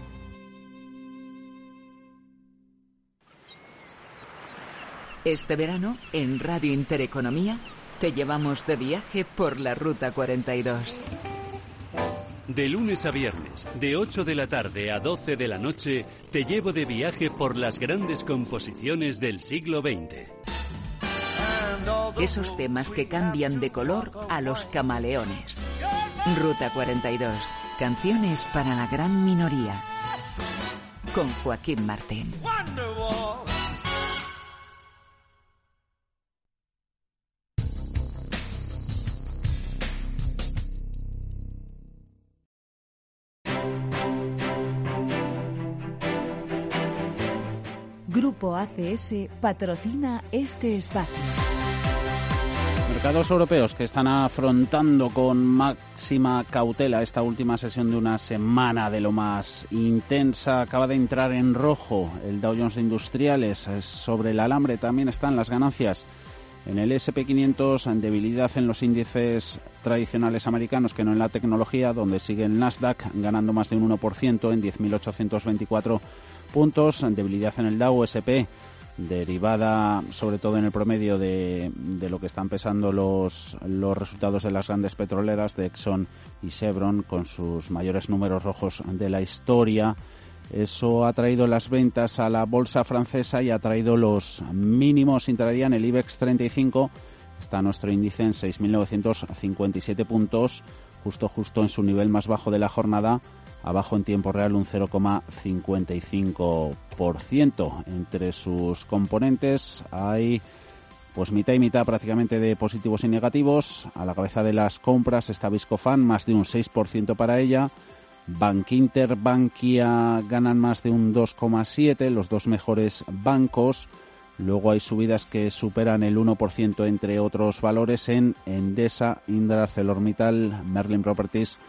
Speaker 24: Este verano, en Radio Intereconomía, te llevamos de viaje por la Ruta 42.
Speaker 25: De lunes a viernes, de 8 de la tarde a 12 de la noche, te llevo de viaje por las grandes composiciones del siglo XX.
Speaker 24: Esos temas que cambian de color a los camaleones. Ruta 42. Canciones para la gran minoría. Con Joaquín Martín.
Speaker 9: Grupo ACS patrocina este espacio.
Speaker 3: Mercados europeos que están afrontando con máxima cautela esta última sesión de una semana de lo más intensa. Acaba de entrar en rojo el Dow Jones Industriales. Sobre el alambre también están las ganancias En el SP500, debilidad en los índices tradicionales americanos que no en la tecnología, donde sigue el Nasdaq ganando más de un 1% en 10.824 puntos. Debilidad en el Dow SP, derivada sobre todo en el promedio de, de, lo que están pesando los, los resultados de las grandes petroleras de Exxon y Chevron con sus mayores números rojos de la historia. Eso ha traído las ventas a la bolsa francesa y ha traído los mínimos intradía en el IBEX 35. Está nuestro índice en 6.957 puntos, justo justo en su nivel más bajo de la jornada, abajo en tiempo real un 0,55%. Entre sus componentes hay pues mitad y mitad prácticamente de positivos y negativos. A la cabeza de las compras está Viscofan, más de un 6% para ella. Bankinter, Bankia ganan más de un 2,7, los dos mejores bancos. Luego hay subidas que superan el 1% entre otros valores en Endesa, Indra, ArcelorMittal, Merlin Properties,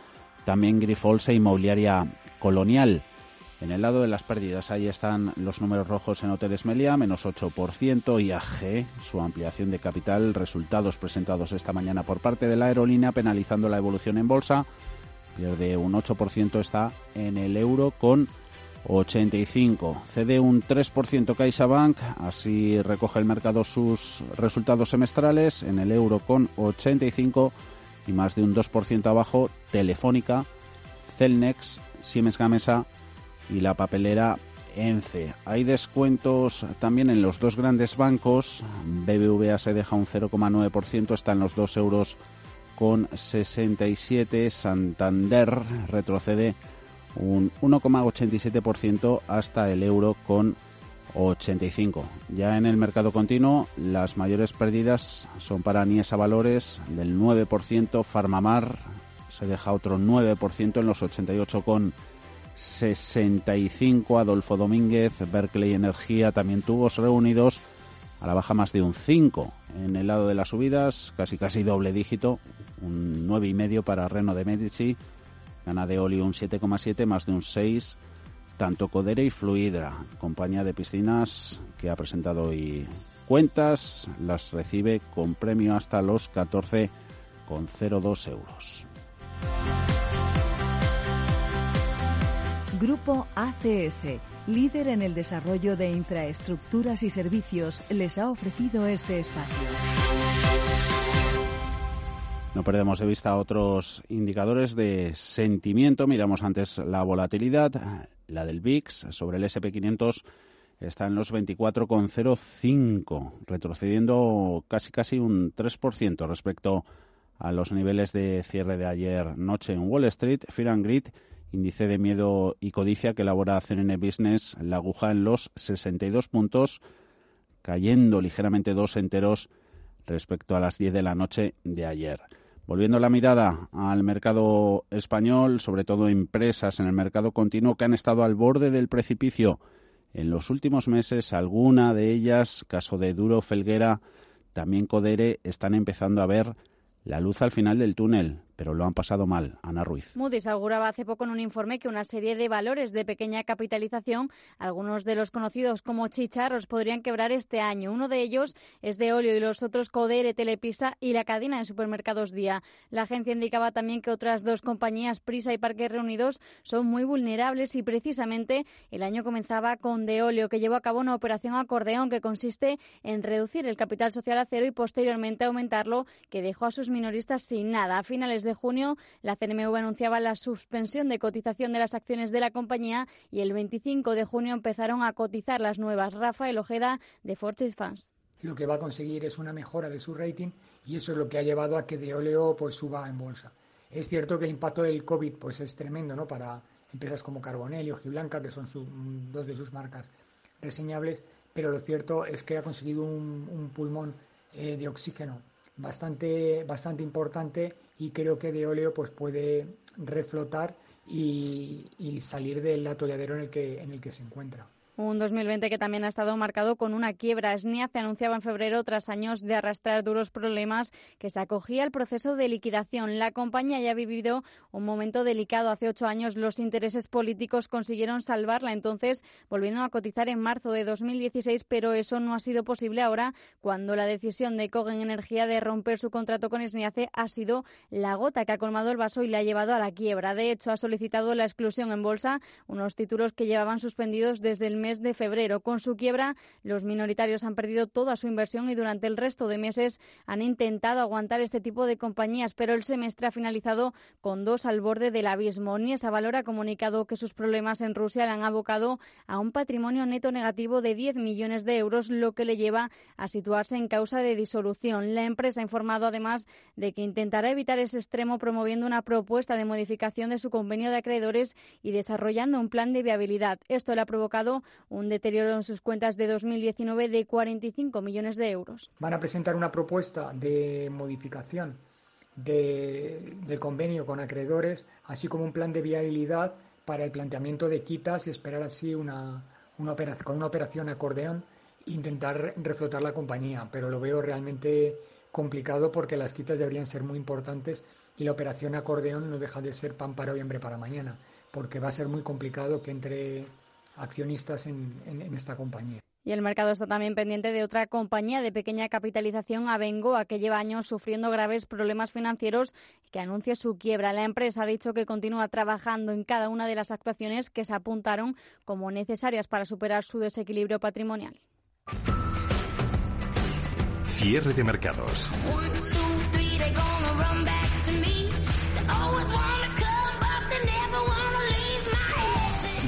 Speaker 3: también Grifols e Inmobiliaria Colonial. En el lado de las pérdidas, ahí están los números rojos en Hoteles Melia, menos 8%, IAG, su ampliación de capital, resultados presentados esta mañana por parte de la aerolínea, penalizando la evolución en bolsa, pierde un 8%, está en el euro con 85. Cede un 3% CaixaBank, así recoge el mercado sus resultados semestrales en el euro con 85 y más de un 2% abajo Telefónica, Celnex, Siemens Gamesa y la papelera ENCE. Hay descuentos también en los dos grandes bancos. BBVA se deja un 0,9%, está en los 2 euros con 67. Santander retrocede un 1,87% hasta el euro con 85. Ya en el mercado continuo, las mayores pérdidas son para Niesa Valores del 9%, Farmamar se deja otro 9% en los 88 con 65. Adolfo Domínguez, Berkeley Energía también tubos reunidos a la baja más de un 5. En el lado de las subidas, casi casi doble dígito, un 9,5 para Reno de Medici, gana de Oli un 7,7 más de un 6 tanto Codere y Fluidra, compañía de piscinas que ha presentado hoy cuentas, las recibe con premio hasta los 14,02 euros.
Speaker 26: Grupo ACS, líder en el desarrollo de infraestructuras y servicios, les ha ofrecido este espacio.
Speaker 3: No perdemos de vista otros indicadores de sentimiento. Miramos antes la volatilidad, la del VIX sobre el SP500 está en los 24,05, retrocediendo casi casi un 3% respecto a los niveles de cierre de ayer noche en Wall Street. Fear and Greed, índice de miedo y codicia que elabora CNN Business, la aguja en los 62 puntos, cayendo ligeramente dos enteros respecto a las 10 de la noche de ayer. Volviendo la mirada al mercado español, sobre todo empresas en el mercado continuo que han estado al borde del precipicio en los últimos meses, alguna de ellas, caso de Duro Felguera, también Codere, están empezando a ver la luz al final del túnel pero lo han pasado mal. Ana Ruiz.
Speaker 27: Moody's auguraba hace poco en un informe que una serie de valores de pequeña capitalización, algunos de los conocidos como chicharros, podrían quebrar este año. Uno de ellos es de óleo y los otros Codere, Telepisa y la cadena de supermercados Día. La agencia indicaba también que otras dos compañías, Prisa y Parques Reunidos, son muy vulnerables y precisamente el año comenzaba con De Olio, que llevó a cabo una operación acordeón que consiste en reducir el capital social a cero y posteriormente aumentarlo, que dejó a sus minoristas sin nada. A finales de junio, la CNMV anunciaba la suspensión de cotización de las acciones de la compañía y el 25 de junio empezaron a cotizar las nuevas. Rafael Ojeda, de Fortis Fans.
Speaker 28: Lo que va a conseguir es una mejora de su rating y eso es lo que ha llevado a que de óleo pues, suba en bolsa. Es cierto que el impacto del COVID pues, es tremendo ¿no? para empresas como Carbonell y Ojiblanca, que son dos de sus marcas reseñables, pero lo cierto es que ha conseguido un, pulmón eh, de oxígeno bastante, bastante importante y creo que de óleo pues puede reflotar y, salir del atolladero en el que, en el que se encuentra.
Speaker 27: Un 2020 que también ha estado marcado con una quiebra. SNIA se anunciaba en febrero, tras años de arrastrar duros problemas, que se acogía al proceso de liquidación. La compañía ya ha vivido un momento delicado. Hace ocho años los intereses políticos consiguieron salvarla, entonces volviendo a cotizar en marzo de 2016, pero eso no ha sido posible ahora cuando la decisión de Cogen Energía de romper su contrato con SNIACE ha sido la gota que ha colmado el vaso y le ha llevado a la quiebra. De hecho, ha solicitado la exclusión en bolsa, unos títulos que llevaban suspendidos desde el mes de febrero. Con su quiebra, los minoritarios han perdido toda su inversión y durante el resto de meses han intentado aguantar este tipo de compañías, pero el semestre ha finalizado con dos al borde del abismo. Niesa Valor ha comunicado que sus problemas en Rusia le han abocado a un patrimonio neto negativo de 10 millones de euros, lo que le lleva a situarse en causa de disolución. La empresa ha informado además de que intentará evitar ese extremo promoviendo una propuesta de modificación de su convenio de acreedores y desarrollando un plan de viabilidad. Esto le ha provocado un deterioro en sus cuentas de 2019 de 45 millones de euros.
Speaker 28: Van a presentar una propuesta de modificación del convenio con acreedores, así como un plan de viabilidad para el planteamiento de quitas y esperar así una, una operación, con una operación acordeón intentar reflotar la compañía, pero lo veo realmente complicado porque las quitas deberían ser muy importantes y la operación acordeón no deja de ser pan para hoy, hambre para mañana, porque va a ser muy complicado que entre accionistas en, esta compañía.
Speaker 27: Y el mercado está también pendiente de otra compañía de pequeña capitalización, Abengoa, que lleva años sufriendo graves problemas financieros y que anuncia su quiebra. La empresa ha dicho que continúa trabajando en cada una de las actuaciones que se apuntaron como necesarias para superar su desequilibrio patrimonial.
Speaker 20: Cierre de mercados.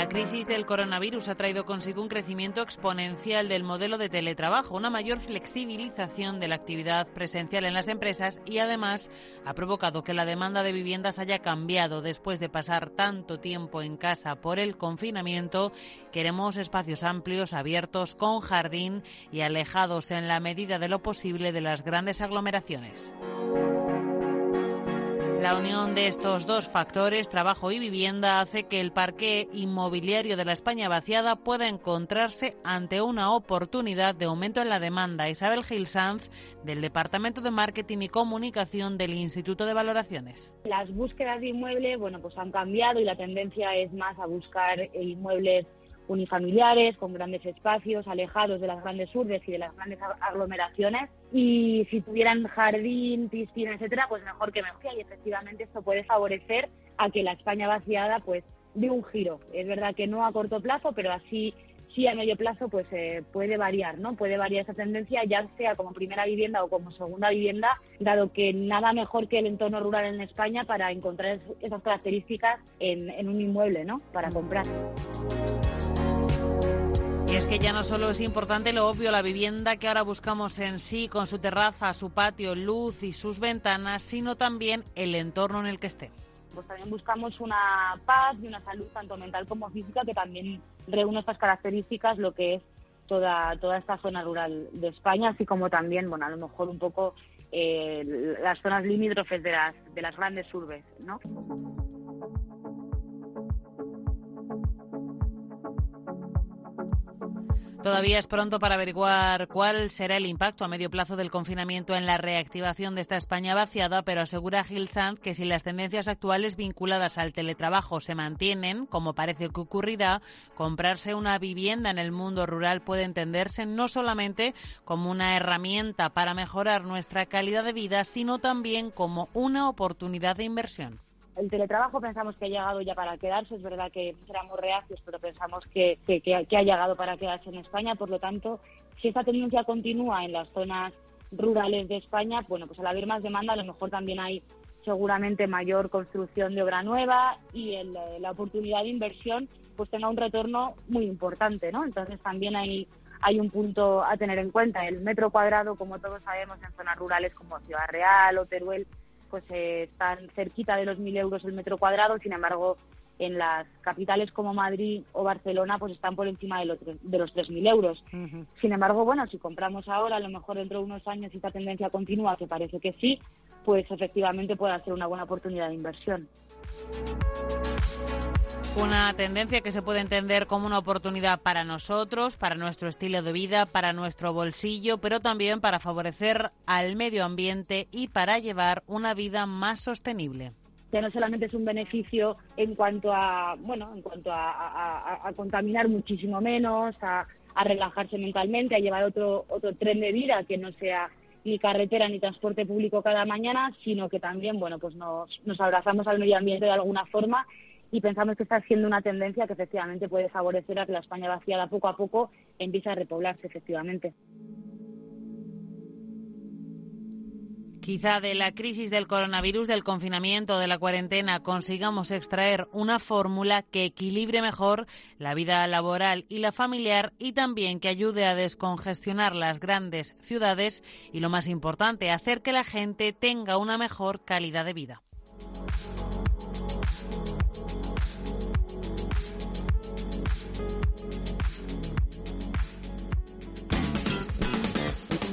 Speaker 29: La crisis del coronavirus ha traído consigo un crecimiento exponencial del modelo de teletrabajo, una mayor flexibilización de la actividad presencial en las empresas y además ha provocado que la demanda de viviendas haya cambiado después de pasar tanto tiempo en casa por el confinamiento. Queremos espacios amplios, abiertos, con jardín y alejados en la medida de lo posible de las grandes aglomeraciones. La unión de estos dos factores, trabajo y vivienda, hace que el parque inmobiliario de la España vaciada pueda encontrarse ante una oportunidad de aumento en la demanda. Isabel Gil Sanz, del Departamento de Marketing y Comunicación del Instituto de Valoraciones.
Speaker 30: Las búsquedas de inmuebles, bueno, pues han cambiado y la tendencia es más a buscar inmuebles unifamiliares, con grandes espacios, alejados de las grandes urbes y de las grandes aglomeraciones. Y si tuvieran jardín, piscina, etcétera, pues mejor que mejor. Y efectivamente esto puede favorecer a que la España vaciada pues dé un giro. Es verdad que no a corto plazo, pero así sí a medio plazo pues eh, puede variar, ¿no? Puede variar esa tendencia, ya sea como primera vivienda o como segunda vivienda, dado que nada mejor que el entorno rural en España para encontrar esas características en, en un inmueble, ¿no? Para comprar.
Speaker 29: Y es que ya no solo es importante lo obvio, la vivienda que ahora buscamos en sí, con su terraza, su patio, luz y sus ventanas, sino también el entorno en el que esté.
Speaker 30: Pues también buscamos una paz y una salud tanto mental como física que también reúne estas características, lo que es toda, toda esta zona rural de España, así como también, bueno, a lo mejor un poco eh, las zonas limítrofes de las, de las grandes urbes, ¿no?
Speaker 29: Todavía es pronto para averiguar cuál será el impacto a medio plazo del confinamiento en la reactivación de esta España vaciada, pero asegura Gil Sanz que si las tendencias actuales vinculadas al teletrabajo se mantienen, como parece que ocurrirá, comprarse una vivienda en el mundo rural puede entenderse no solamente como una herramienta para mejorar nuestra calidad de vida, sino también como una oportunidad de inversión
Speaker 30: el teletrabajo pensamos que ha llegado ya para quedarse, es verdad que éramos reacios, pero pensamos que, ha llegado para quedarse en España, por lo tanto, si esta tendencia continúa en las zonas rurales de España, bueno, pues al haber más demanda a lo mejor también hay seguramente mayor construcción de obra nueva y la oportunidad de inversión pues tenga un retorno muy importante, ¿no? Entonces también hay, hay un punto a tener en cuenta. El metro cuadrado, como todos sabemos, en zonas rurales como Ciudad Real o Teruel, pues eh, están cerquita de los 1.000 euros el metro cuadrado, sin embargo, en las capitales como Madrid o Barcelona, pues están por encima de los, de los 3.000 euros. Sin embargo, bueno, si compramos ahora, a lo mejor dentro de unos años, esta tendencia continúa, que parece que sí, pues efectivamente puede ser una buena oportunidad de inversión.
Speaker 29: Una tendencia que se puede entender como una oportunidad para nosotros, para nuestro estilo de vida, para nuestro bolsillo, pero también para favorecer al medio ambiente y para llevar una vida más sostenible.
Speaker 30: Ya no solamente es un beneficio en cuanto a, bueno, en cuanto a, contaminar muchísimo menos, a, relajarse mentalmente, a llevar otro, otro tren de vida que no sea ni carretera ni transporte público cada mañana, sino que también, bueno, pues nos, nos abrazamos al medio ambiente de alguna forma y pensamos que está siendo una tendencia que efectivamente puede favorecer a que la España vaciada poco a poco empiece a repoblarse efectivamente.
Speaker 29: Quizá de la crisis del coronavirus, del confinamiento, de la cuarentena, consigamos extraer una fórmula que equilibre mejor la vida laboral y la familiar y también que ayude a descongestionar las grandes ciudades y, lo más importante, hacer que la gente tenga una mejor calidad de vida.